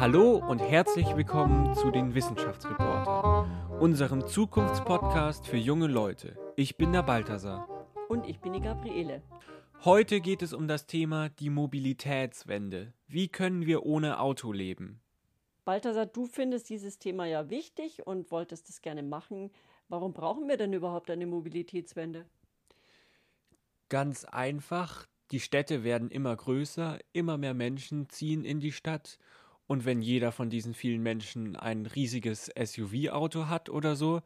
Hallo und herzlich willkommen zu den Wissenschaftsreportern, unserem Zukunftspodcast für junge Leute. Ich bin der Balthasar. Und ich bin die Gabriele. Heute geht es um das Thema die Mobilitätswende. Wie können wir ohne Auto leben? Balthasar, du findest dieses Thema ja wichtig und wolltest es gerne machen. Warum brauchen wir denn überhaupt eine Mobilitätswende? Ganz einfach, die Städte werden immer größer, immer mehr Menschen ziehen in die Stadt und wenn jeder von diesen vielen Menschen ein riesiges SUV-Auto hat oder so,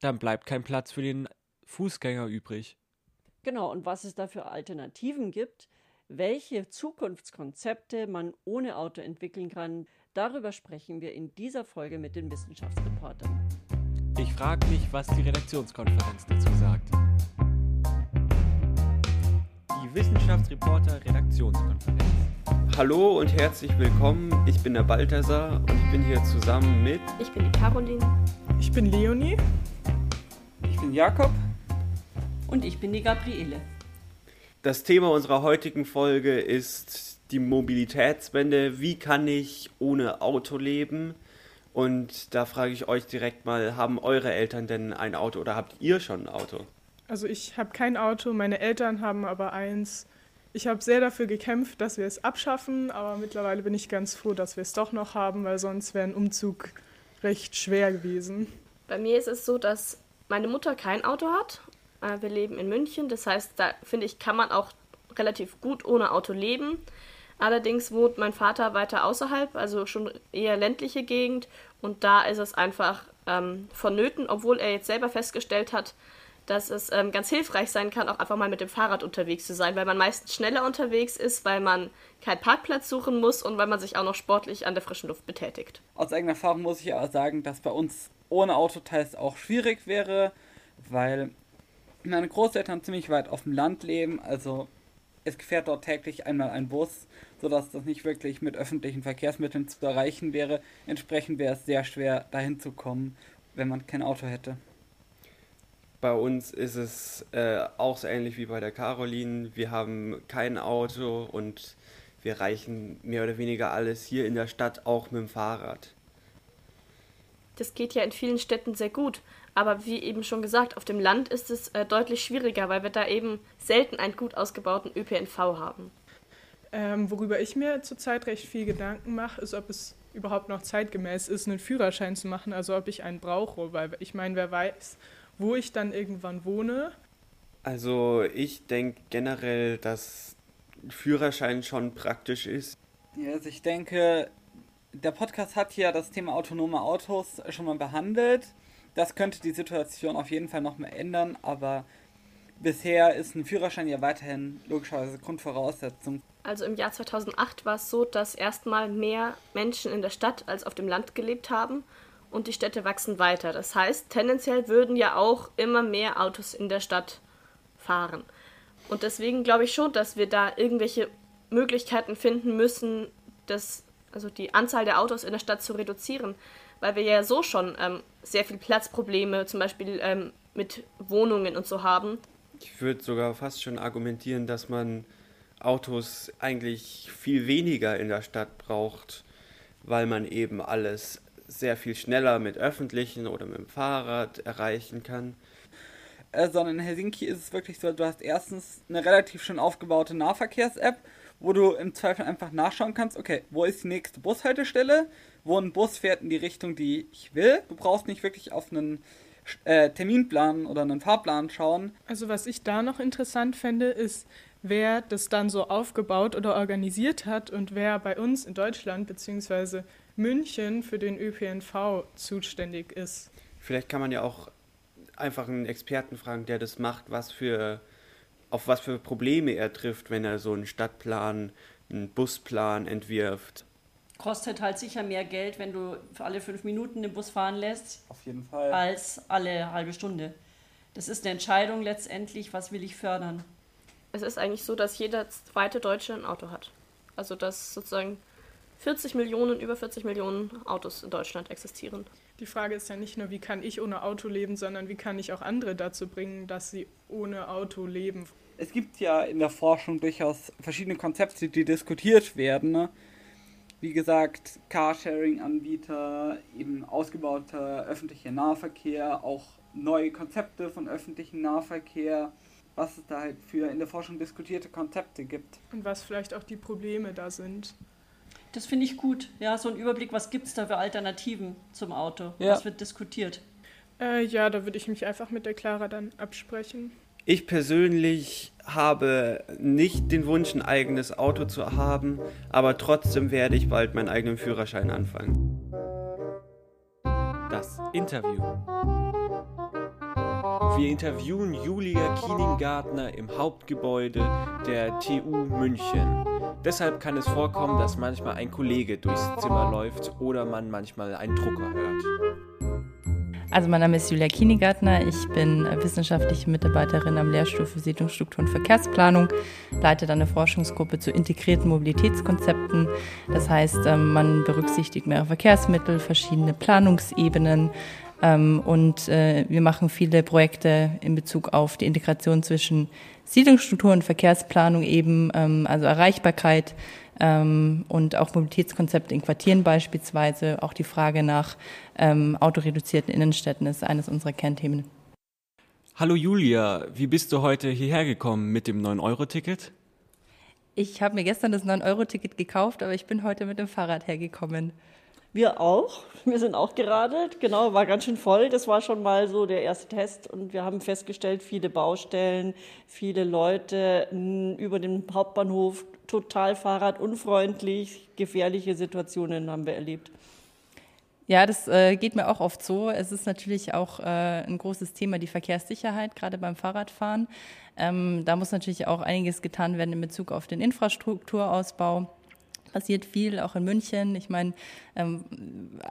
dann bleibt kein Platz für den Fußgänger übrig. Genau, und was es da für Alternativen gibt, welche Zukunftskonzepte man ohne Auto entwickeln kann, darüber sprechen wir in dieser Folge mit den Wissenschaftsreportern. Ich frage mich, was die Redaktionskonferenz dazu sagt. Die Wissenschaftsreporter Redaktionskonferenz. Hallo und herzlich willkommen. Ich bin der Balthasar und ich bin hier zusammen mit. Ich bin die Caroline. Ich bin Leonie. Ich bin Jakob. Und ich bin die Gabriele. Das Thema unserer heutigen Folge ist die Mobilitätswende. Wie kann ich ohne Auto leben? Und da frage ich euch direkt mal, haben eure Eltern denn ein Auto oder habt ihr schon ein Auto? Also ich habe kein Auto, meine Eltern haben aber eins. Ich habe sehr dafür gekämpft, dass wir es abschaffen, aber mittlerweile bin ich ganz froh, dass wir es doch noch haben, weil sonst wäre ein Umzug recht schwer gewesen. Bei mir ist es so, dass meine Mutter kein Auto hat. Äh, wir leben in München, das heißt, da finde ich, kann man auch relativ gut ohne Auto leben. Allerdings wohnt mein Vater weiter außerhalb, also schon eher ländliche Gegend. Und da ist es einfach ähm, vonnöten, obwohl er jetzt selber festgestellt hat, dass es ähm, ganz hilfreich sein kann, auch einfach mal mit dem Fahrrad unterwegs zu sein, weil man meistens schneller unterwegs ist, weil man keinen Parkplatz suchen muss und weil man sich auch noch sportlich an der frischen Luft betätigt. Aus eigener Erfahrung muss ich aber sagen, dass bei uns ohne Auto teils auch schwierig wäre, weil meine Großeltern ziemlich weit auf dem Land leben, also es fährt dort täglich einmal ein Bus, sodass das nicht wirklich mit öffentlichen Verkehrsmitteln zu erreichen wäre. Entsprechend wäre es sehr schwer, dahin zu kommen, wenn man kein Auto hätte. Bei uns ist es äh, auch so ähnlich wie bei der Caroline. Wir haben kein Auto und wir reichen mehr oder weniger alles hier in der Stadt auch mit dem Fahrrad. Das geht ja in vielen Städten sehr gut. Aber wie eben schon gesagt, auf dem Land ist es äh, deutlich schwieriger, weil wir da eben selten einen gut ausgebauten ÖPNV haben. Ähm, worüber ich mir zurzeit recht viel Gedanken mache, ist, ob es überhaupt noch zeitgemäß ist, einen Führerschein zu machen, also ob ich einen brauche, weil ich meine, wer weiß, wo ich dann irgendwann wohne. Also ich denke generell, dass Führerschein schon praktisch ist. Ja, also ich denke, der Podcast hat ja das Thema autonome Autos schon mal behandelt. Das könnte die Situation auf jeden Fall noch mal ändern, aber bisher ist ein Führerschein ja weiterhin logischerweise Grundvoraussetzung. Also im Jahr 2008 war es so, dass erstmal mehr Menschen in der Stadt als auf dem Land gelebt haben und die Städte wachsen weiter. Das heißt, tendenziell würden ja auch immer mehr Autos in der Stadt fahren. Und deswegen glaube ich schon, dass wir da irgendwelche Möglichkeiten finden müssen, das, also die Anzahl der Autos in der Stadt zu reduzieren, weil wir ja so schon ähm, sehr viel Platzprobleme, zum Beispiel ähm, mit Wohnungen und so haben. Ich würde sogar fast schon argumentieren, dass man Autos eigentlich viel weniger in der Stadt braucht, weil man eben alles sehr viel schneller mit öffentlichen oder mit dem Fahrrad erreichen kann. Äh, sondern in Helsinki ist es wirklich so, du hast erstens eine relativ schön aufgebaute Nahverkehrs-App, wo du im Zweifel einfach nachschauen kannst, okay, wo ist die nächste Bushaltestelle, wo ein Bus fährt in die Richtung, die ich will. Du brauchst nicht wirklich auf einen äh, Terminplan oder einen Fahrplan schauen. Also was ich da noch interessant fände, ist, wer das dann so aufgebaut oder organisiert hat und wer bei uns in Deutschland bzw. München für den ÖPNV zuständig ist. Vielleicht kann man ja auch einfach einen Experten fragen, der das macht, was für auf was für Probleme er trifft, wenn er so einen Stadtplan, einen Busplan entwirft. Kostet halt sicher mehr Geld, wenn du für alle fünf Minuten den Bus fahren lässt. Auf jeden Fall. Als alle halbe Stunde. Das ist eine Entscheidung letztendlich, was will ich fördern. Es ist eigentlich so, dass jeder zweite Deutsche ein Auto hat. Also dass sozusagen 40 Millionen, über 40 Millionen Autos in Deutschland existieren. Die Frage ist ja nicht nur, wie kann ich ohne Auto leben, sondern wie kann ich auch andere dazu bringen, dass sie ohne Auto leben. Es gibt ja in der Forschung durchaus verschiedene Konzepte, die diskutiert werden. Ne? wie gesagt, Carsharing-Anbieter, eben ausgebauter öffentlicher Nahverkehr, auch neue Konzepte von öffentlichem Nahverkehr, was es da halt für in der Forschung diskutierte Konzepte gibt. Und was vielleicht auch die Probleme da sind. Das finde ich gut. Ja, so ein Überblick, was gibt es da für Alternativen zum Auto? Ja. Was wird diskutiert? Äh, ja, da würde ich mich einfach mit der Clara dann absprechen. Ich persönlich habe nicht den Wunsch, ein eigenes Auto zu haben, aber trotzdem werde ich bald meinen eigenen Führerschein anfangen. Das Interview. Wir interviewen Julia Kieningartner im Hauptgebäude der TU München. Deshalb kann es vorkommen, dass manchmal ein Kollege durchs Zimmer läuft oder man manchmal einen Drucker hört. Also mein Name ist Julia Kienegartner, ich bin wissenschaftliche Mitarbeiterin am Lehrstuhl für Siedlungsstruktur und Verkehrsplanung, leite dann eine Forschungsgruppe zu integrierten Mobilitätskonzepten. Das heißt, ähm, man berücksichtigt mehrere Verkehrsmittel, verschiedene Planungsebenen und äh, wir machen viele Projekte in Bezug auf die Integration zwischen Siedlungsstruktur und Verkehrsplanung eben, ähm, also Erreichbarkeit, ähm, und auch Mobilitätskonzepte in Quartieren beispielsweise. Auch die Frage nach ähm, autoreduzierten Innenstädten ist eines unserer Kernthemen. Hallo Julia, wie bist du heute hierher gekommen mit dem 9-Euro-Ticket? Ich habe mir gestern das 9-Euro-Ticket gekauft, aber ich bin heute mit dem Fahrrad hergekommen. Wir auch. Wir sind auch geradelt. Genau, war ganz schön voll. Das war schon mal so der erste Test. Und wir haben festgestellt, viele Baustellen, viele Leute über den Hauptbahnhof, total fahrradunfreundlich, gefährliche Situationen haben wir erlebt. Ja, das äh, geht mir auch oft so. Es ist natürlich auch äh, ein großes Thema, die Verkehrssicherheit, gerade beim Fahrradfahren. Ähm, da muss natürlich auch einiges getan werden in Bezug auf den Infrastrukturausbau passiert viel, auch in München. Ich meine, ähm,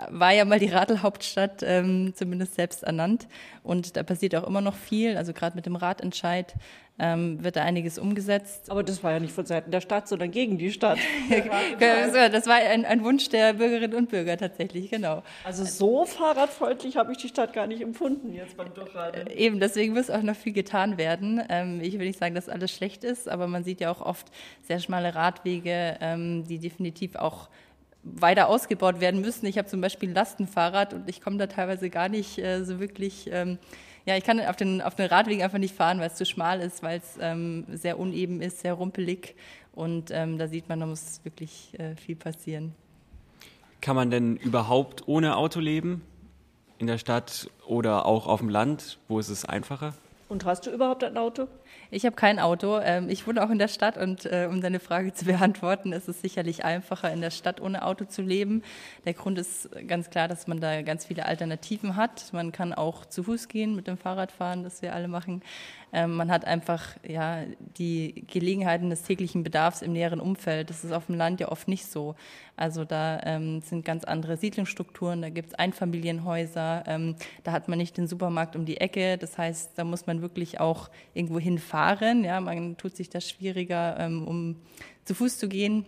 war ja mal die Radlhauptstadt, ähm, zumindest selbst ernannt. Und da passiert auch immer noch viel. Also gerade mit dem Radentscheid ähm, wird da einiges umgesetzt. Aber das war ja nicht von Seiten der Stadt, sondern gegen die Stadt. das war ein, ein, Wunsch der Bürgerinnen und Bürger tatsächlich, genau. Also so fahrradfreundlich habe ich die Stadt gar nicht empfunden jetzt beim Durchradeln. Äh, eben, deswegen muss auch noch viel getan werden. Ähm, ich will nicht sagen, dass alles schlecht ist, aber man sieht ja auch oft sehr schmale Radwege, ähm, die definitiv auch weiter ausgebaut werden müssen. Ich habe zum Beispiel ein Lastenfahrrad und ich komme da teilweise gar nicht äh, so wirklich ähm, ja, ich kann auf den, auf den Radwegen einfach nicht fahren, weil es zu schmal ist, weil es ähm, sehr uneben ist, sehr rumpelig. Und ähm, da sieht man, da muss wirklich äh, viel passieren. Kann man denn überhaupt ohne Auto leben? In der Stadt oder auch auf dem Land? Wo ist es einfacher? Und hast du überhaupt ein Auto? Ich habe kein Auto. Ähm, ich wohne auch in der Stadt und äh, um deine Frage zu beantworten, ist es sicherlich einfacher, in der Stadt ohne Auto zu leben. Der Grund ist ganz klar, dass man da ganz viele Alternativen hat. Man kann auch zu Fuß gehen, mit dem Fahrrad fahren, das wir alle machen. Ähm, man hat einfach ja, die Gelegenheiten des täglichen Bedarfs im näheren Umfeld. Das ist auf dem Land ja oft nicht so. Also da ähm, sind ganz andere Siedlungsstrukturen, da gibt es Einfamilienhäuser, ähm, da hat man nicht den Supermarkt um die Ecke. Das heißt, da muss man wirklich auch irgendwo hinfahren. Ja, man tut sich das schwieriger, ähm, um zu Fuß zu gehen.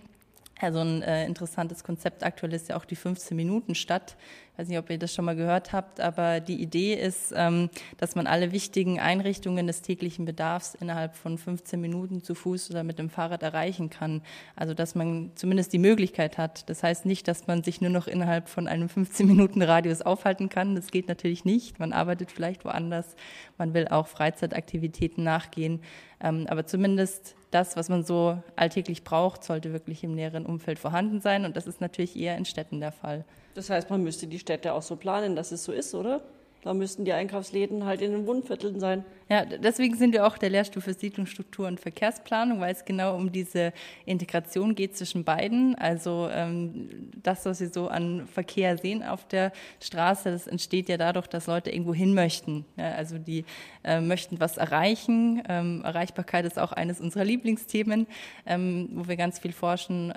Also ein äh, interessantes Konzept aktuell ist ja auch die 15-Minuten-Stadt. Ich weiß nicht, ob ihr das schon mal gehört habt, aber die Idee ist, ähm, dass man alle wichtigen Einrichtungen des täglichen Bedarfs innerhalb von 15 Minuten zu Fuß oder mit dem Fahrrad erreichen kann. Also dass man zumindest die Möglichkeit hat. Das heißt nicht, dass man sich nur noch innerhalb von einem 15-Minuten-Radius aufhalten kann. Das geht natürlich nicht. Man arbeitet vielleicht woanders. Man will auch Freizeitaktivitäten nachgehen. Ähm, aber zumindest das, was man so alltäglich braucht, sollte wirklich im näheren Umfeld vorhanden sein. Und das ist natürlich eher in Städten der Fall. Das heißt, man müsste die Städte auch so planen, dass es so ist, oder? Da müssten die Einkaufsläden halt in den Wohnvierteln sein. Ja, deswegen sind wir auch der Lehrstuhl für Siedlungsstruktur und Verkehrsplanung, weil es genau um diese Integration geht zwischen beiden. Also ähm, das, was Sie so an Verkehr sehen auf der Straße, das entsteht ja dadurch, dass Leute irgendwo hin möchten. Ja, also die äh, möchten was erreichen. Ähm, Erreichbarkeit ist auch eines unserer Lieblingsthemen, ähm, wo wir ganz viel forschen.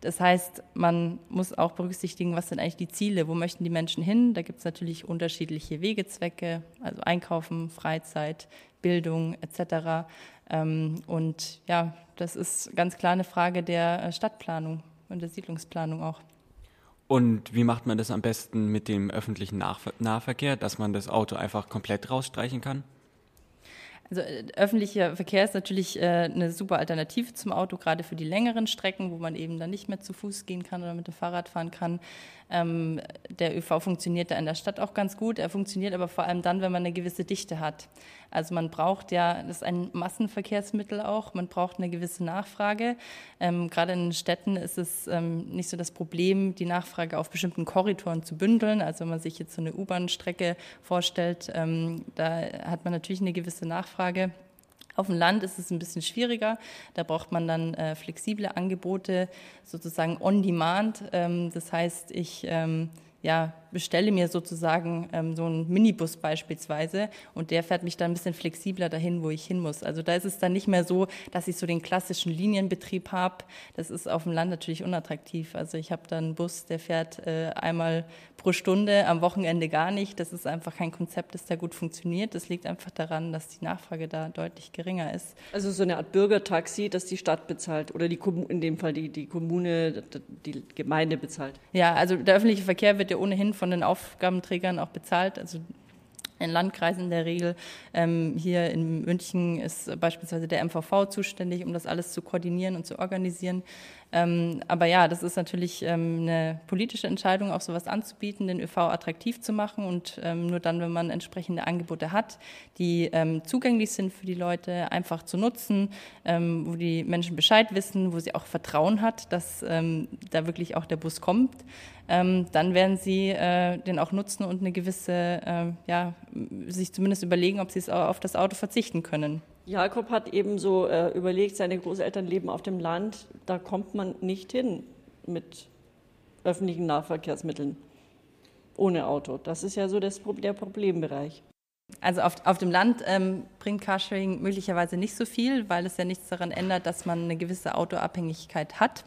Das heißt, man muss auch berücksichtigen, was sind eigentlich die Ziele, wo möchten die Menschen hin. Da gibt es natürlich unterschiedliche Wegezwecke, also Einkaufen, Freizeit, Bildung etc. Ähm, und ja, das ist ganz klar eine Frage der äh, Stadtplanung und der Siedlungsplanung auch. Und wie macht man das am besten mit dem öffentlichen Nahverkehr, dass man das Auto einfach komplett rausstreichen kann? Also äh, öffentlicher Verkehr ist natürlich äh, eine super Alternative zum Auto, gerade für die längeren Strecken, wo man eben dann nicht mehr zu Fuß gehen kann oder mit dem Fahrrad fahren kann. Ähm, der ÖV funktioniert da in der Stadt auch ganz gut. Er funktioniert aber vor allem dann, wenn man eine gewisse Dichte hat. Also man braucht ja, das ist ein Massenverkehrsmittel auch, man braucht eine gewisse Nachfrage. Ähm, gerade in Städten ist es ähm, nicht so das Problem, die Nachfrage auf bestimmten Korridoren zu bündeln. Also wenn man sich jetzt so eine U-Bahn-Strecke vorstellt, ähm, da hat man natürlich eine gewisse Nachfrage. Auf dem Land ist es ein bisschen schwieriger. Da braucht man dann äh, flexible Angebote, sozusagen on demand. Ähm, das heißt, ich ähm, ja, bestelle mir sozusagen ähm, so einen Minibus beispielsweise und der fährt mich dann ein bisschen flexibler dahin, wo ich hin muss. Also da ist es dann nicht mehr so, dass ich so den klassischen Linienbetrieb habe. Das ist auf dem Land natürlich unattraktiv. Also ich habe dann einen Bus, der fährt äh, einmal pro Stunde, am Wochenende gar nicht. Das ist einfach kein Konzept, das da gut funktioniert. Das liegt einfach daran, dass die Nachfrage da deutlich geringer ist. Also so eine Art Bürgertaxi, das die Stadt bezahlt oder die in dem Fall die, die Kommune, die Gemeinde bezahlt. Ja, also der öffentliche Verkehr wird ja ohnehin von den Aufgabenträgern auch bezahlt. Also in Landkreisen in der Regel. Ähm, hier in München ist beispielsweise der MVV zuständig, um das alles zu koordinieren und zu organisieren. Ähm, aber ja, das ist natürlich ähm, eine politische Entscheidung, auch sowas anzubieten, den ÖV attraktiv zu machen und ähm, nur dann, wenn man entsprechende Angebote hat, die ähm, zugänglich sind für die Leute, einfach zu nutzen, ähm, wo die Menschen Bescheid wissen, wo sie auch Vertrauen hat, dass da wirklich auch der Bus kommt, dann werden sie äh, den auch nutzen und eine gewisse, äh, ja, sich zumindest überlegen, ob sie es auf das Auto verzichten können. Jakob hat eben so äh, überlegt, seine Großeltern leben auf dem Land, da kommt man nicht hin mit öffentlichen Nahverkehrsmitteln ohne Auto. Das ist ja so das, der Problembereich. Also auf, auf dem Land ähm, bringt Carsharing möglicherweise nicht so viel, weil es ja nichts daran ändert, dass man eine gewisse Autoabhängigkeit hat.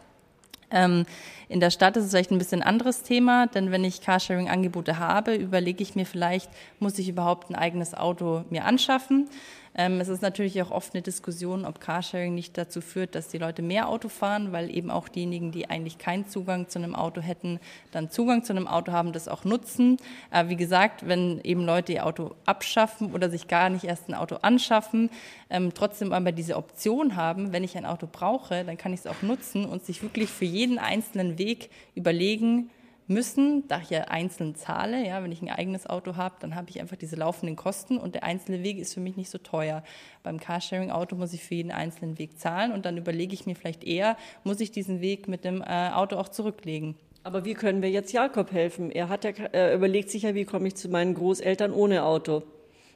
Ähm, in der Stadt ist es vielleicht ein bisschen anderes Thema, denn wenn ich Carsharing-Angebote habe, überlege ich mir vielleicht, muss ich überhaupt ein eigenes Auto mir anschaffen? Ähm, es ist natürlich auch oft eine Diskussion, ob Carsharing nicht dazu führt, dass die Leute mehr Auto fahren, weil eben auch diejenigen, die eigentlich keinen Zugang zu einem Auto hätten, dann Zugang zu einem Auto haben, das auch nutzen. Aber wie gesagt, wenn eben Leute ihr Auto abschaffen oder sich gar nicht erst ein Auto anschaffen, ähm, trotzdem aber diese Option haben, wenn ich ein Auto brauche, dann kann ich es auch nutzen und sich wirklich für jeden einzelnen Weg überlegen, müssen, da ich ja einzeln zahle, ja, wenn ich ein eigenes Auto habe, dann habe ich einfach diese laufenden Kosten und der einzelne Weg ist für mich nicht so teuer. Beim Carsharing-Auto muss ich für jeden einzelnen Weg zahlen und dann überlege ich mir vielleicht eher, muss ich diesen Weg mit dem äh, Auto auch zurücklegen. Aber wie können wir jetzt Jakob helfen? Er hat ja, er überlegt sich ja, wie komme ich zu meinen Großeltern ohne Auto?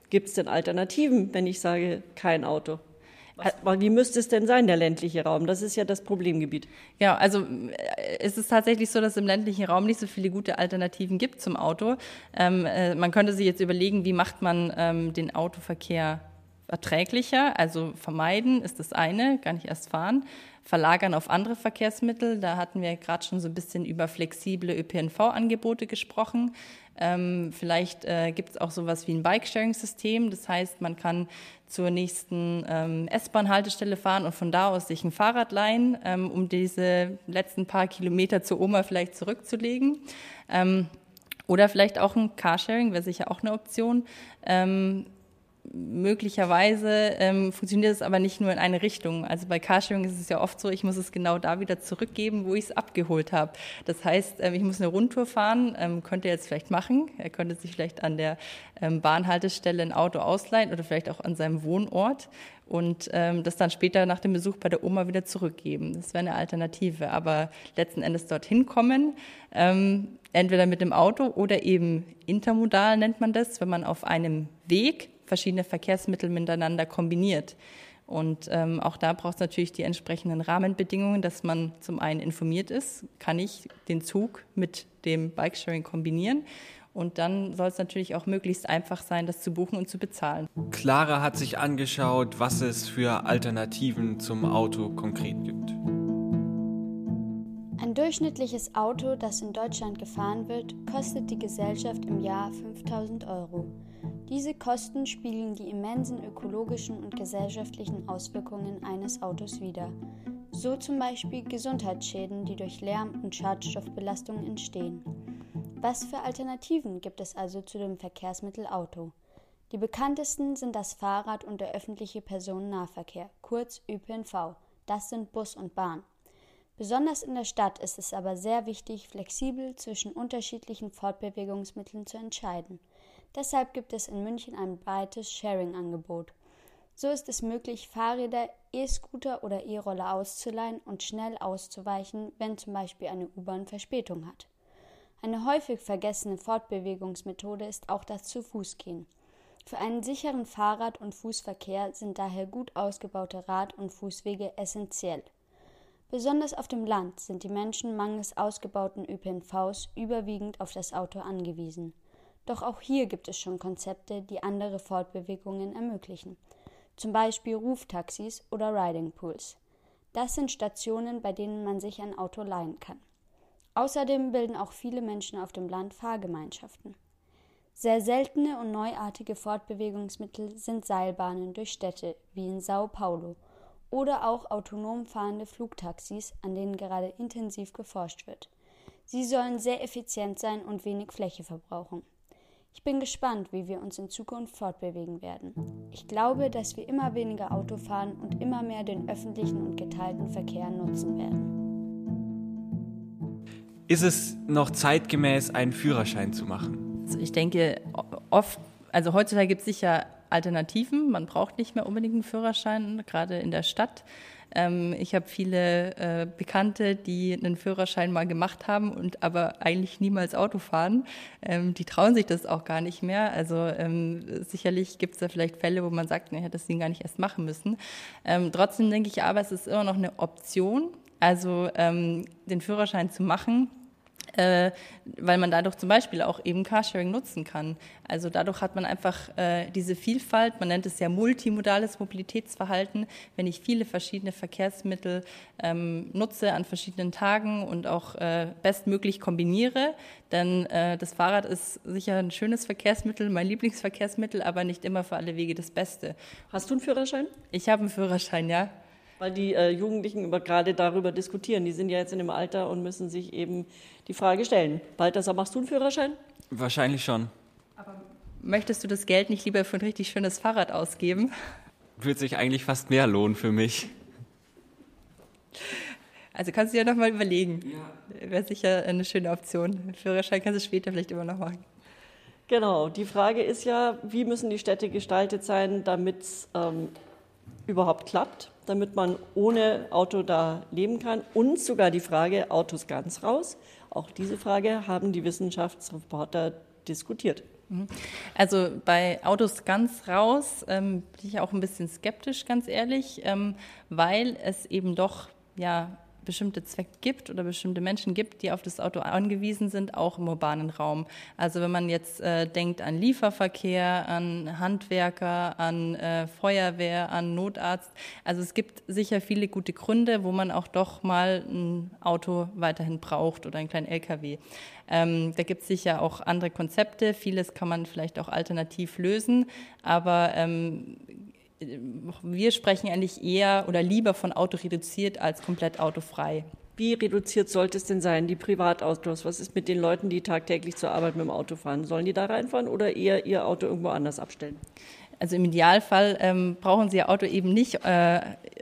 Gibt es denn Alternativen, wenn ich sage, kein Auto? Was, wie müsste es denn sein, der ländliche Raum? Das ist ja das Problemgebiet. Ja, also äh, es ist tatsächlich so, dass es im ländlichen Raum nicht so viele gute Alternativen gibt zum Auto. Ähm, äh, man könnte sich jetzt überlegen, wie macht man ähm, den Autoverkehr erträglicher, also vermeiden ist das eine, gar nicht erst fahren, verlagern auf andere Verkehrsmittel. Da hatten wir gerade schon so ein bisschen über flexible ÖPNV-Angebote gesprochen. Ähm, vielleicht äh, gibt es auch sowas wie ein Bike-Sharing-System. Das heißt, man kann zur nächsten ähm, S-Bahn-Haltestelle fahren und von da aus sich ein Fahrrad leihen, ähm, um diese letzten paar Kilometer zur Oma vielleicht zurückzulegen. Ähm, oder vielleicht auch ein Carsharing wäre sicher auch eine Option. Möglicherweise ähm, funktioniert es aber nicht nur in eine Richtung. Also bei Carsharing ist es ja oft so, ich muss es genau da wieder zurückgeben, wo ich es abgeholt habe. Das heißt, ähm, ich muss eine Rundtour fahren, ähm, könnte er jetzt vielleicht machen. Er könnte sich vielleicht an der ähm, Bahnhaltestelle ein Auto ausleihen oder vielleicht auch an seinem Wohnort und ähm, das dann später nach dem Besuch bei der Oma wieder zurückgeben. Das wäre eine Alternative. Aber letzten Endes dorthin kommen, ähm, entweder mit dem Auto oder eben intermodal nennt man das, wenn man auf einem Weg verschiedene Verkehrsmittel miteinander kombiniert. Und ähm, auch da braucht es natürlich die entsprechenden Rahmenbedingungen, dass man zum einen informiert ist, kann ich den Zug mit dem Bikesharing kombinieren. Und dann soll es natürlich auch möglichst einfach sein, das zu buchen und zu bezahlen. Clara hat sich angeschaut, was es für Alternativen zum Auto konkret gibt. Ein durchschnittliches Auto, das in Deutschland gefahren wird, kostet die Gesellschaft im Jahr 5000 Euro. Diese Kosten spiegeln die immensen ökologischen und gesellschaftlichen Auswirkungen eines Autos wider. So zum Beispiel Gesundheitsschäden, die durch Lärm und Schadstoffbelastungen entstehen. Was für Alternativen gibt es also zu dem Verkehrsmittel Auto? Die bekanntesten sind das Fahrrad und der öffentliche Personennahverkehr, kurz ÖPNV. Das sind Bus und Bahn. Besonders in der Stadt ist es aber sehr wichtig, flexibel zwischen unterschiedlichen Fortbewegungsmitteln zu entscheiden. Deshalb gibt es in München ein breites Sharing-Angebot. So ist es möglich, Fahrräder, E-Scooter oder E-Roller auszuleihen und schnell auszuweichen, wenn zum Beispiel eine U-Bahn Verspätung hat. Eine häufig vergessene Fortbewegungsmethode ist auch das Zu-Fuß-Gehen. Für einen sicheren Fahrrad- und Fußverkehr sind daher gut ausgebaute Rad- und Fußwege essentiell. Besonders auf dem Land sind die Menschen mangels ausgebauten ÖPNVs überwiegend auf das Auto angewiesen. Doch auch hier gibt es schon Konzepte, die andere Fortbewegungen ermöglichen zum Beispiel Ruftaxis oder Riding Pools. Das sind Stationen, bei denen man sich ein Auto leihen kann. Außerdem bilden auch viele Menschen auf dem Land Fahrgemeinschaften. Sehr seltene und neuartige Fortbewegungsmittel sind Seilbahnen durch Städte, wie in Sao Paulo, oder auch autonom fahrende Flugtaxis, an denen gerade intensiv geforscht wird. Sie sollen sehr effizient sein und wenig Fläche verbrauchen. Ich bin gespannt, wie wir uns in Zukunft fortbewegen werden. Ich glaube, dass wir immer weniger Auto fahren und immer mehr den öffentlichen und geteilten Verkehr nutzen werden. Ist es noch zeitgemäß, einen Führerschein zu machen? Also ich denke, oft, also heutzutage gibt es sicher Alternativen. Man braucht nicht mehr unbedingt einen Führerschein, gerade in der Stadt. Ähm, ich habe viele äh, Bekannte, die einen Führerschein mal gemacht haben und aber eigentlich niemals Auto fahren. Ähm, die trauen sich das auch gar nicht mehr. Also ähm, sicherlich gibt es da vielleicht Fälle, wo man sagt, hätte das Ding gar nicht erst machen müssen. Trotzdem denke ich aber, es ist immer noch eine Option. Also den Führerschein zu machen, äh, weil man dadurch zum Beispiel auch eben Carsharing nutzen kann. Also dadurch hat man einfach äh, diese Vielfalt, man nennt es ja multimodales Mobilitätsverhalten. Wenn ich viele verschiedene Verkehrsmittel ähm, nutze an verschiedenen Tagen und auch äh, bestmöglich kombiniere, dann äh, das Fahrrad ist sicher ein schönes Verkehrsmittel, mein Lieblingsverkehrsmittel, aber nicht immer für alle Wege das Beste. Hast du einen Führerschein? Ich habe einen Führerschein, ja. Weil die äh, Jugendlichen über, gerade darüber diskutieren. Die sind ja jetzt in dem Alter und müssen sich eben die Frage stellen. Balthasar, machst du einen Führerschein? Wahrscheinlich schon. Aber möchtest du das Geld nicht lieber für ein richtig schönes Fahrrad ausgeben? Würde sich eigentlich fast mehr lohnen für mich. Also kannst du ja noch mal überlegen. Ja. Wäre sicher eine schöne Option. Führerschein kannst du später vielleicht immer noch machen. Genau. Die Frage ist ja, wie müssen die Städte gestaltet sein, damit es ähm, überhaupt klappt? Damit man ohne Auto da leben kann. Und sogar die Frage, Autos ganz raus. Auch diese Frage haben die Wissenschaftsreporter diskutiert. Mhm. Also bei Autos ganz raus ähm, bin ich auch ein bisschen skeptisch, ganz ehrlich, ähm, weil es eben doch ja bestimmte Zwecke gibt oder bestimmte Menschen gibt, die auf das Auto angewiesen sind, auch im urbanen Raum. Also wenn man jetzt äh, denkt an Lieferverkehr, an Handwerker, an äh, Feuerwehr, an Notarzt, also es gibt sicher viele gute Gründe, wo man auch doch mal ein Auto weiterhin braucht oder einen kleinen LKW. Ähm, da gibt es sicher auch andere Konzepte. Vieles kann man vielleicht auch alternativ lösen, aber ähm, wir sprechen eigentlich eher oder lieber von Auto reduziert als komplett autofrei. Wie reduziert sollte es denn sein, die Privatautos? Was ist mit den Leuten, die tagtäglich zur Arbeit mit dem Auto fahren? Sollen die da reinfahren oder eher ihr Auto irgendwo anders abstellen? Also im Idealfall ähm, brauchen Sie Ihr Auto eben nicht äh,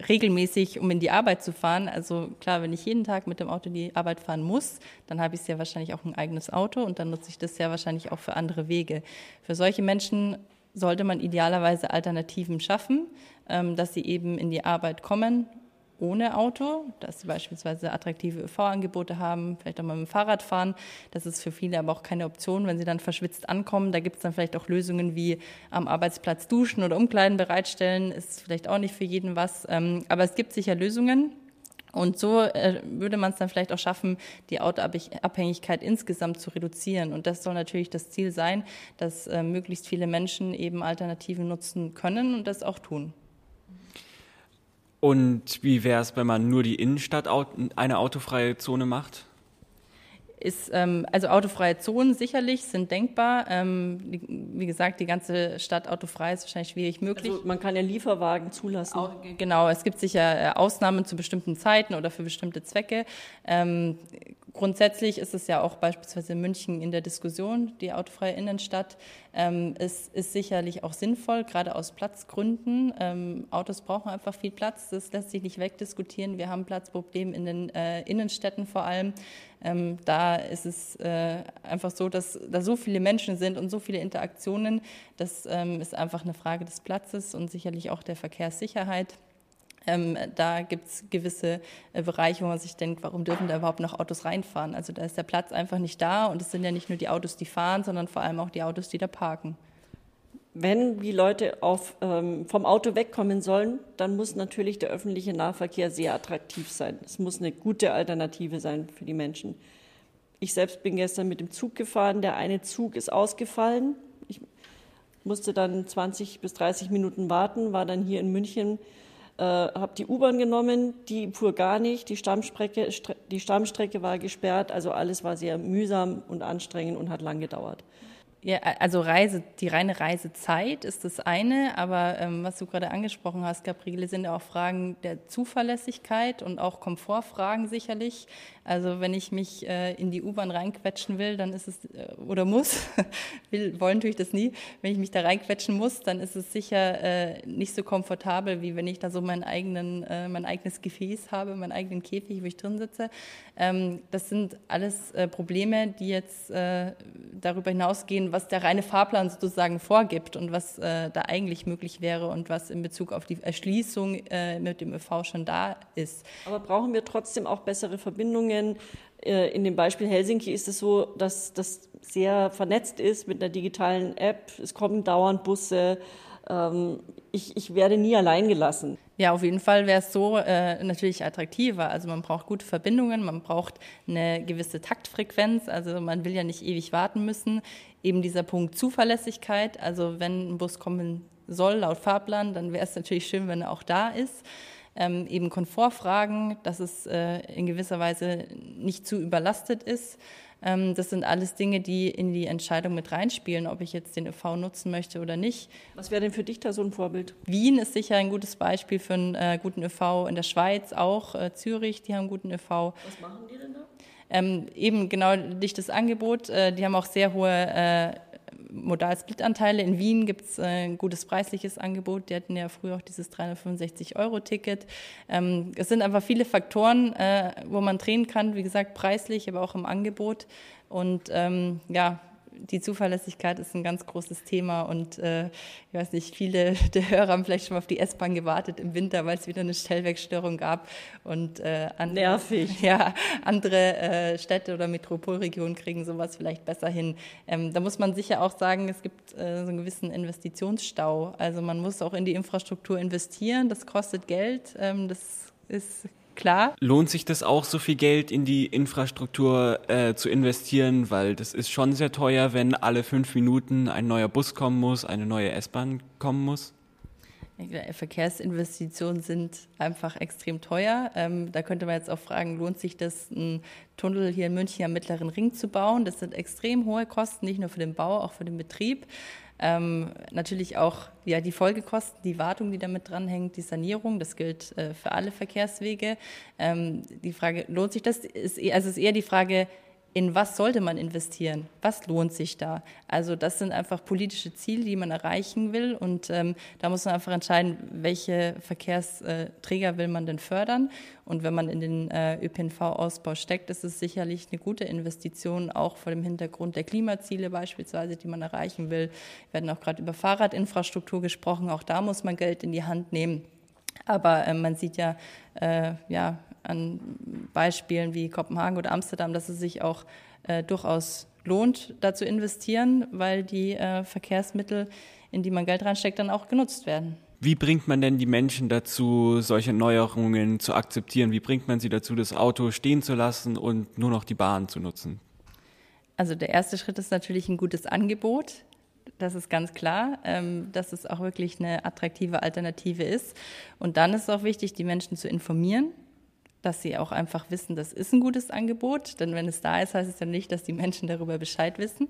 regelmäßig, um in die Arbeit zu fahren. Also klar, wenn ich jeden Tag mit dem Auto in die Arbeit fahren muss, dann habe ich sehr wahrscheinlich auch ein eigenes Auto und dann nutze ich das sehr wahrscheinlich auch für andere Wege. Für solche Menschen sollte man idealerweise Alternativen schaffen, ähm, dass sie eben in die Arbeit kommen ohne Auto, dass sie beispielsweise attraktive ÖV-Angebote haben, vielleicht auch mal mit dem Fahrrad fahren. Das ist für viele aber auch keine Option, wenn sie dann verschwitzt ankommen. Da gibt es dann vielleicht auch Lösungen wie am Arbeitsplatz duschen oder Umkleiden bereitstellen. Ist vielleicht auch nicht für jeden was. Ähm, aber es gibt sicher Lösungen. Und so äh, würde man es dann vielleicht auch schaffen, die Autoabhängigkeit insgesamt zu reduzieren. Und das soll natürlich das Ziel sein, dass äh, möglichst viele Menschen eben Alternativen nutzen können und das auch tun. Und wie wäre es, wenn man nur die Innenstadt eine autofreie Zone macht? Ist, ähm, also autofreie Zonen sicherlich sind denkbar. Ähm, wie gesagt, die ganze Stadt autofrei ist wahrscheinlich schwierig möglich. Also man kann ja Lieferwagen zulassen. Auch, genau, es gibt sicher äh, Ausnahmen zu bestimmten Zeiten oder für bestimmte Zwecke. Ähm, grundsätzlich ist es ja auch beispielsweise in München in der Diskussion, die autofreie Innenstadt. Ähm, es ist sicherlich auch sinnvoll, gerade aus Platzgründen. Ähm, Autos brauchen einfach viel Platz, das lässt sich nicht wegdiskutieren. Wir haben Platzprobleme in den äh, Innenstädten vor allem. Ähm, da ist es äh, einfach so, dass da so viele Menschen sind und so viele Interaktionen. Das ähm, ist einfach eine Frage des Platzes und sicherlich auch der Verkehrssicherheit. Ähm, da gibt es gewisse äh, Bereiche, wo man sich denkt, warum dürfen da überhaupt noch Autos reinfahren? Also da ist der Platz einfach nicht da und es sind ja nicht nur die Autos, die fahren, sondern vor allem auch die Autos, die da parken. Wenn die Leute auf, ähm, vom Auto wegkommen sollen, dann muss natürlich der öffentliche Nahverkehr sehr attraktiv sein. Es muss eine gute Alternative sein für die Menschen. Ich selbst bin gestern mit dem Zug gefahren. Der eine Zug ist ausgefallen. Ich musste dann 20 bis 30 Minuten warten, war dann hier in München äh, habe die U-Bahn genommen, die fuhr gar nicht, die Stammstrecke, die Stammstrecke war gesperrt, also alles war sehr mühsam und anstrengend und hat lang gedauert. Ja, also Reise, die reine Reisezeit ist das eine, aber ähm, was du gerade angesprochen hast, Gabriele, sind ja auch Fragen der Zuverlässigkeit und auch Komfortfragen sicherlich. Also wenn ich mich äh, in die U-Bahn reinquetschen will, dann ist es äh, oder muss, will, wollen tue ich das nie. Wenn ich mich da reinquetschen muss, dann ist es sicher äh, nicht so komfortabel, wie wenn ich da so meinen eigenen, äh, mein eigenes Gefäß habe, meinen eigenen Käfig, wo ich drin sitze. Ähm, das sind alles äh, Probleme, die jetzt äh, darüber hinausgehen, was der reine Fahrplan sozusagen vorgibt und was da eigentlich möglich wäre und was in Bezug auf die Erschließung mit dem ÖV schon da ist. Aber brauchen wir trotzdem auch bessere Verbindungen? Verbindungen. Äh, in dem Beispiel Helsinki ist es so, dass das sehr vernetzt ist mit einer digitalen App. Es kommen dauernd Busse. Ähm, ich, ich werde nie allein gelassen. Ja, auf jeden Fall wäre es so äh, natürlich attraktiver. Also man braucht gute Verbindungen, man braucht eine gewisse Taktfrequenz. Also man will ja nicht ewig warten müssen. Eben dieser Punkt Zuverlässigkeit. Also wenn ein Bus kommen soll laut Fahrplan, dann wäre es natürlich schön, wenn er auch da ist ähm, eben Komfortfragen, dass es äh, in gewisser Weise nicht zu überlastet ist. Ähm, das sind alles Dinge, die in die Entscheidung mit reinspielen, ob ich jetzt den ÖV nutzen möchte oder nicht. Was wäre denn für dich da so ein Vorbild? Wien ist sicher ein gutes Beispiel für einen äh, guten ÖV. In der Schweiz auch. Äh, Zürich, die haben einen guten ÖV. Was machen die denn da? Ähm, eben genau dichtes Angebot. Äh, die haben auch sehr hohe äh, Modal-Split-Anteile. In Wien gibt es äh, ein gutes preisliches Angebot. Die hatten ja früher auch dieses 365-Euro-Ticket. Ähm, es sind einfach viele Faktoren, äh, wo man drehen kann. Wie gesagt, preislich, aber auch im Angebot. Und ähm, ja, die Zuverlässigkeit ist ein ganz großes Thema und äh, ich weiß nicht, viele der Hörer haben vielleicht schon mal auf die S-Bahn gewartet im Winter, weil es wieder eine Stellwerkstörung gab und äh, andere, nervig. Ja, andere äh, Städte oder Metropolregionen kriegen sowas vielleicht besser hin. Ähm, da muss man sicher auch sagen, es gibt äh, so einen gewissen Investitionsstau. Also man muss auch in die Infrastruktur investieren. Das kostet Geld. Ähm, das ist klar. Lohnt sich das auch, so viel Geld in die Infrastruktur äh, zu investieren? Weil das ist schon sehr teuer, wenn alle fünf Minuten ein neuer Bus kommen muss, eine neue S-Bahn kommen muss. Verkehrsinvestitionen sind einfach extrem teuer. Ähm, da könnte man jetzt auch fragen, lohnt sich das, einen Tunnel hier in München am Mittleren Ring zu bauen? Das sind extrem hohe Kosten, nicht nur für den Bau, auch für den Betrieb. Ähm, natürlich auch ja, die Folgekosten, die Wartung, die damit dranhängt, die Sanierung, das gilt äh, für alle Verkehrswege. Ähm, die Frage, lohnt sich das? Ist, also ist eher die Frage, in was sollte man investieren? Was lohnt sich da? Also das sind einfach politische Ziele, die man erreichen will und ähm, da muss man einfach entscheiden, welche Verkehrsträger will man denn fördern. Und wenn man in den äh, ÖPNV-Ausbau steckt, ist es sicherlich eine gute Investition, auch vor dem Hintergrund der Klimaziele beispielsweise, die man erreichen will. Wir werden auch gerade über Fahrradinfrastruktur gesprochen, auch da muss man Geld in die Hand nehmen. Aber äh, man sieht ja, äh, ja an Beispielen wie Kopenhagen oder Amsterdam, dass es sich auch äh, durchaus lohnt, da zu investieren, weil die äh, Verkehrsmittel, in die man Geld reinsteckt, dann auch genutzt werden. Wie bringt man denn die Menschen dazu, solche Neuerungen zu akzeptieren? Wie bringt man sie dazu, das Auto stehen zu lassen und nur noch die Bahn zu nutzen? Also der erste Schritt ist natürlich ein gutes Angebot. Das ist ganz klar, ähm, dass es auch wirklich eine attraktive Alternative ist. Und dann ist es auch wichtig, die Menschen zu informieren dass sie auch einfach wissen, das ist ein gutes Angebot. Denn wenn es da ist, heißt es ja nicht, dass die Menschen darüber Bescheid wissen.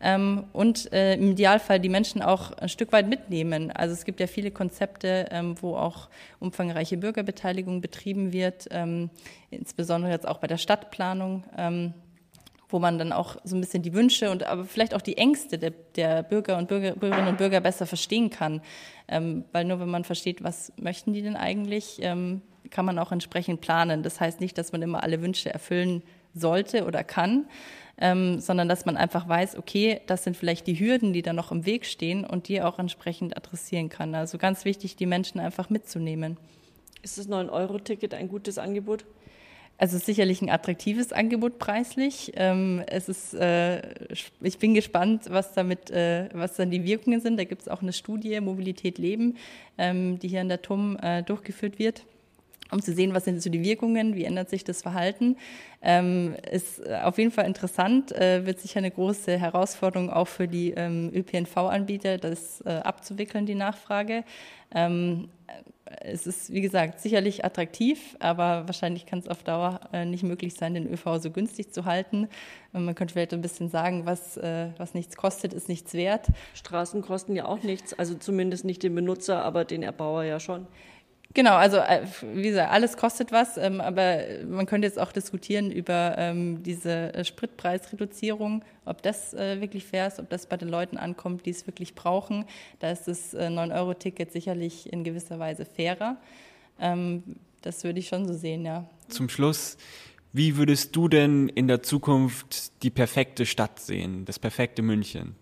Ähm, und äh, im Idealfall die Menschen auch ein Stück weit mitnehmen. Also es gibt ja viele Konzepte, ähm, wo auch umfangreiche Bürgerbeteiligung betrieben wird, ähm, insbesondere jetzt auch bei der Stadtplanung. Ähm, wo man dann auch so ein bisschen die Wünsche und aber vielleicht auch die Ängste der, der Bürger und Bürger, Bürgerinnen und Bürger besser verstehen kann. Ähm, weil nur wenn man versteht, was möchten die denn eigentlich, ähm, kann man auch entsprechend planen. Das heißt nicht, dass man immer alle Wünsche erfüllen sollte oder kann, ähm, sondern dass man einfach weiß, okay, das sind vielleicht die Hürden, die da noch im Weg stehen und die auch entsprechend adressieren kann. Also ganz wichtig, die Menschen einfach mitzunehmen. Ist das 9-Euro-Ticket ein gutes Angebot? Also sicherlich ein attraktives Angebot preislich. Ähm, es ist, äh, ich bin gespannt, was damit, äh, was dann die Wirkungen sind. Da gibt es auch eine Studie Mobilität Leben, ähm, die hier an der TUM äh, durchgeführt wird um zu sehen, was sind so die Wirkungen, wie ändert sich das Verhalten. Ähm, ist äh, auf jeden Fall interessant, äh, wird sicher eine große Herausforderung auch für die ähm, ÖPNV-Anbieter, das äh, abzuwickeln, die Nachfrage. Ähm, es ist, wie gesagt, sicherlich attraktiv, aber wahrscheinlich kann es auf Dauer äh, nicht möglich sein, den ÖV so günstig zu halten. Und man könnte vielleicht ein bisschen sagen, was, äh, was nichts kostet, ist nichts wert. Straßen kosten ja auch nichts, also zumindest nicht den Benutzer, aber den Erbauer ja schon. Genau, also äh, wie gesagt, alles kostet was, ähm, aber man könnte jetzt auch diskutieren über ähm, diese äh, Spritpreisreduzierung, ob das äh, wirklich fair ist, ob das bei den Leuten ankommt, die es wirklich brauchen. Da ist das 9-Euro-Ticket sicherlich in gewisser Weise fairer. Ähm, das würde ich schon so sehen, ja. Zum Schluss, wie würdest du denn in der Zukunft die perfekte Stadt sehen, das perfekte München?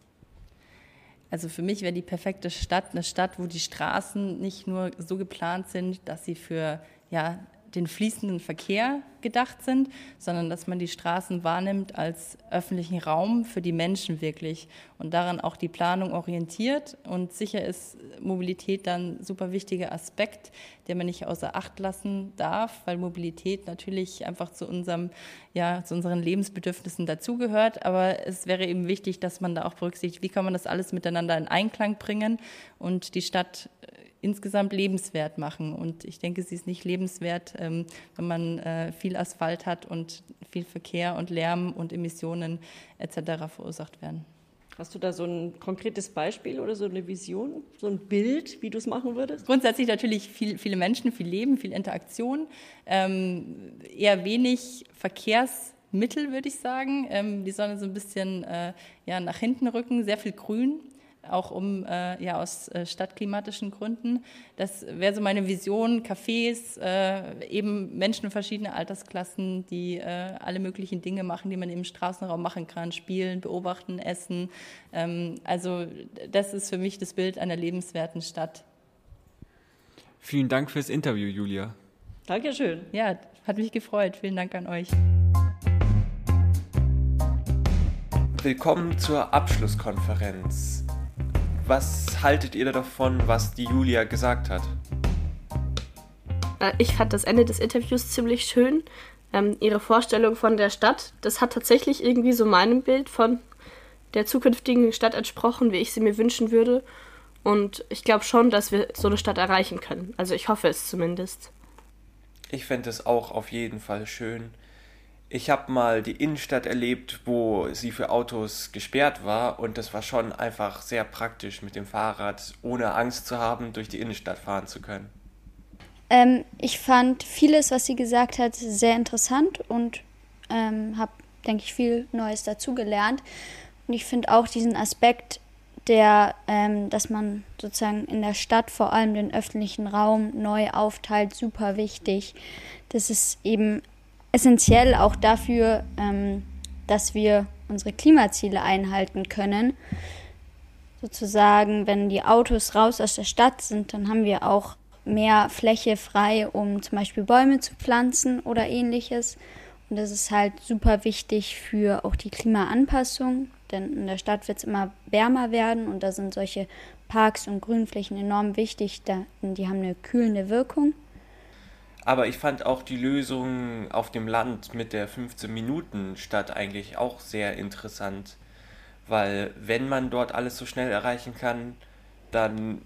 Also für mich wäre die perfekte Stadt eine Stadt, wo die Straßen nicht nur so geplant sind, dass sie für ja, den fließenden Verkehr gedacht sind, sondern dass man die Straßen wahrnimmt als öffentlichen Raum für die Menschen wirklich und daran auch die Planung orientiert. Und sicher ist Mobilität dann ein super wichtiger Aspekt, den man nicht außer Acht lassen darf, weil Mobilität natürlich einfach zu unserem, ja, zu unseren Lebensbedürfnissen dazugehört. Aber es wäre eben wichtig, dass man da auch berücksichtigt, wie kann man das alles miteinander in Einklang bringen und die Stadt insgesamt lebenswert machen. Und ich denke, sie ist nicht lebenswert, ähm, wenn man äh, viel Asphalt hat und viel Verkehr und Lärm und Emissionen etc. verursacht werden. Hast du da so ein konkretes Beispiel oder so eine Vision, so ein Bild, wie du es machen würdest? Grundsätzlich natürlich viel, viele Menschen, viel Leben, viel Interaktion, ähm, eher wenig Verkehrsmittel, würde ich sagen. Ähm, die sollen so ein bisschen äh, ja, nach hinten rücken, sehr viel Grün auch um äh, ja aus äh, stadtklimatischen Gründen. Das wäre so meine Vision: Cafés, äh, eben Menschen verschiedener Altersklassen, die äh, alle möglichen Dinge machen, die man im Straßenraum machen kann: Spielen, beobachten, essen. Ähm, also das ist für mich das Bild einer lebenswerten Stadt. Vielen Dank fürs Interview, Julia. Dankeschön. Ja, hat mich gefreut. Vielen Dank an euch. Willkommen zur Abschlusskonferenz. Was haltet ihr davon, was die Julia gesagt hat? Äh, ich fand das Ende des Interviews ziemlich schön. Ähm, ihre Vorstellung von der Stadt, das hat tatsächlich irgendwie so meinem Bild von der zukünftigen Stadt entsprochen, wie ich sie mir wünschen würde. Und ich glaube schon, dass wir so eine Stadt erreichen können. Also ich hoffe es zumindest. Ich fände es auch auf jeden Fall schön. Ich habe mal die Innenstadt erlebt, wo sie für Autos gesperrt war und das war schon einfach sehr praktisch mit dem Fahrrad, ohne Angst zu haben, durch die Innenstadt fahren zu können. Ähm, ich fand vieles, was sie gesagt hat, sehr interessant und ähm, habe, denke ich, viel Neues dazugelernt. Und ich finde auch diesen Aspekt, der, ähm, dass man sozusagen in der Stadt vor allem den öffentlichen Raum neu aufteilt, super wichtig. Das ist eben essentiell auch dafür, ähm, dass wir unsere Klimaziele einhalten können. Sozusagen, wenn die Autos raus aus der Stadt sind, dann haben wir auch mehr Fläche frei, um zum Beispiel Bäume zu pflanzen oder ähnliches. Und das ist halt super wichtig für auch die Klimaanpassung, denn in der Stadt wird es immer wärmer werden und da sind solche Parks und Grünflächen enorm wichtig, denn die haben eine kühlende Wirkung. Aber ich fand auch die Lösung auf dem Land mit der 15-Minuten-Stadt eigentlich auch sehr interessant, weil wenn man dort alles so schnell erreichen kann, dann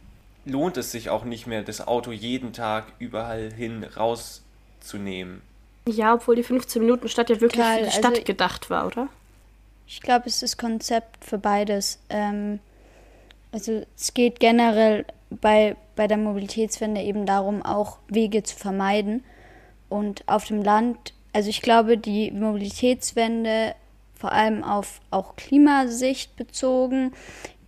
lohnt es sich auch nicht mehr, das Auto jeden Tag überall hin rauszunehmen. Ja, obwohl die 15 Minuten Stadt ja wirklich Total, für die also Stadt ich- gedacht war, oder? Ich glaube, es ist Konzept für beides. Ähm, also es geht generell bei, bei der Mobilitätswende eben darum, auch Wege zu vermeiden. Und auf dem Land, also ich glaube, die Mobilitätswende, vor allem auf auch Klimasicht bezogen,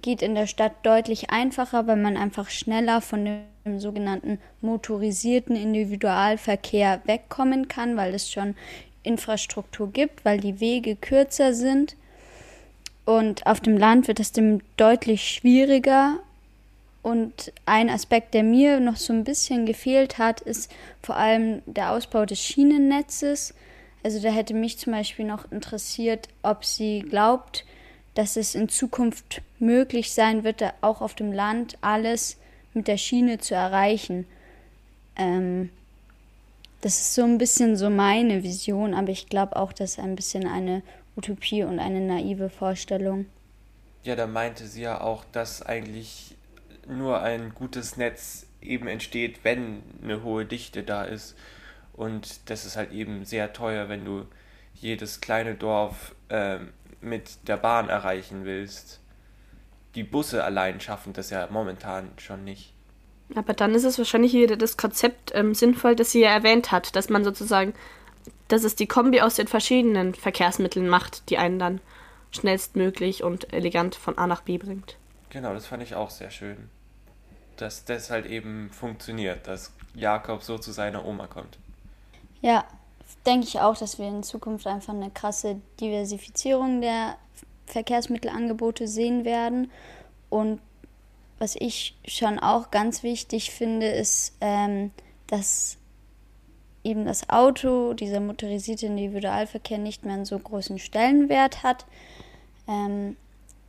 geht in der Stadt deutlich einfacher, weil man einfach schneller von dem sogenannten motorisierten Individualverkehr wegkommen kann, weil es schon Infrastruktur gibt, weil die Wege kürzer sind. Und auf dem Land wird es dem deutlich schwieriger. Und ein Aspekt, der mir noch so ein bisschen gefehlt hat, ist vor allem der Ausbau des Schienennetzes. Also da hätte mich zum Beispiel noch interessiert, ob sie glaubt, dass es in Zukunft möglich sein wird, auch auf dem Land alles mit der Schiene zu erreichen. Ähm, das ist so ein bisschen so meine Vision, aber ich glaube auch, das ist ein bisschen eine Utopie und eine naive Vorstellung. Ja, da meinte sie ja auch, dass eigentlich nur ein gutes Netz eben entsteht, wenn eine hohe Dichte da ist. Und das ist halt eben sehr teuer, wenn du jedes kleine Dorf ähm, mit der Bahn erreichen willst. Die Busse allein schaffen das ja momentan schon nicht. Aber dann ist es wahrscheinlich wieder das Konzept ähm, sinnvoll, das sie ja erwähnt hat, dass man sozusagen, dass es die Kombi aus den verschiedenen Verkehrsmitteln macht, die einen dann schnellstmöglich und elegant von A nach B bringt. Genau, das fand ich auch sehr schön. Dass das halt eben funktioniert, dass Jakob so zu seiner Oma kommt. Ja, denke ich auch, dass wir in Zukunft einfach eine krasse Diversifizierung der Verkehrsmittelangebote sehen werden. Und was ich schon auch ganz wichtig finde, ist, ähm, dass eben das Auto, dieser motorisierte Individualverkehr nicht mehr einen so großen Stellenwert hat. Ähm,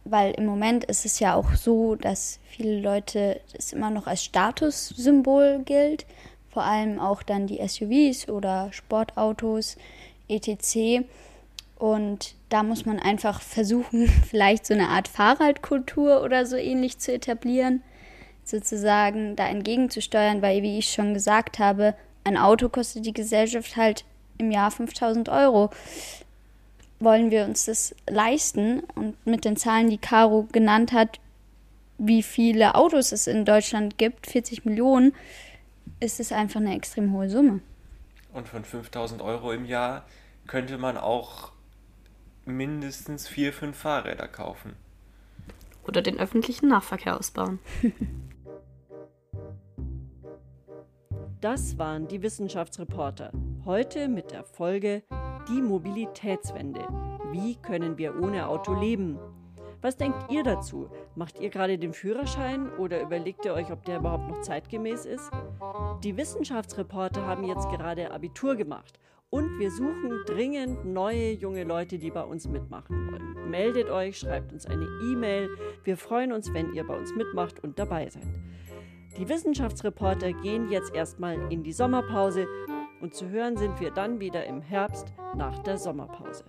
weil im Moment ist es ja auch so, dass viele Leute es immer noch als Statussymbol gilt, vor allem auch dann die SUVs oder Sportautos etc. Und da muss man einfach versuchen, vielleicht so eine Art Fahrradkultur oder so ähnlich zu etablieren, sozusagen da entgegenzusteuern, weil wie ich schon gesagt habe, ein Auto kostet die Gesellschaft halt im Jahr 5000 Euro wollen wir uns das leisten? Und mit den Zahlen, die Caro genannt hat, wie viele Autos es in Deutschland gibt, 40 Millionen, ist es einfach eine extrem hohe Summe. Und von 5000 Euro im Jahr könnte man auch mindestens vier, fünf Fahrräder kaufen. Oder den öffentlichen Nahverkehr ausbauen. Das waren die Wissenschaftsreporter. Heute mit der Folge Die Mobilitätswende. Wie können wir ohne Auto leben? Was denkt ihr dazu? Macht ihr gerade den Führerschein oder überlegt ihr euch, ob der überhaupt noch zeitgemäß ist? Die Wissenschaftsreporter haben jetzt gerade Abitur gemacht und wir suchen dringend neue junge Leute, die bei uns mitmachen wollen. Meldet euch, schreibt uns eine E-Mail. Wir freuen uns, wenn ihr bei uns mitmacht und dabei seid. Die Wissenschaftsreporter gehen jetzt erstmal in die Sommerpause und zu hören sind wir dann wieder im Herbst nach der Sommerpause.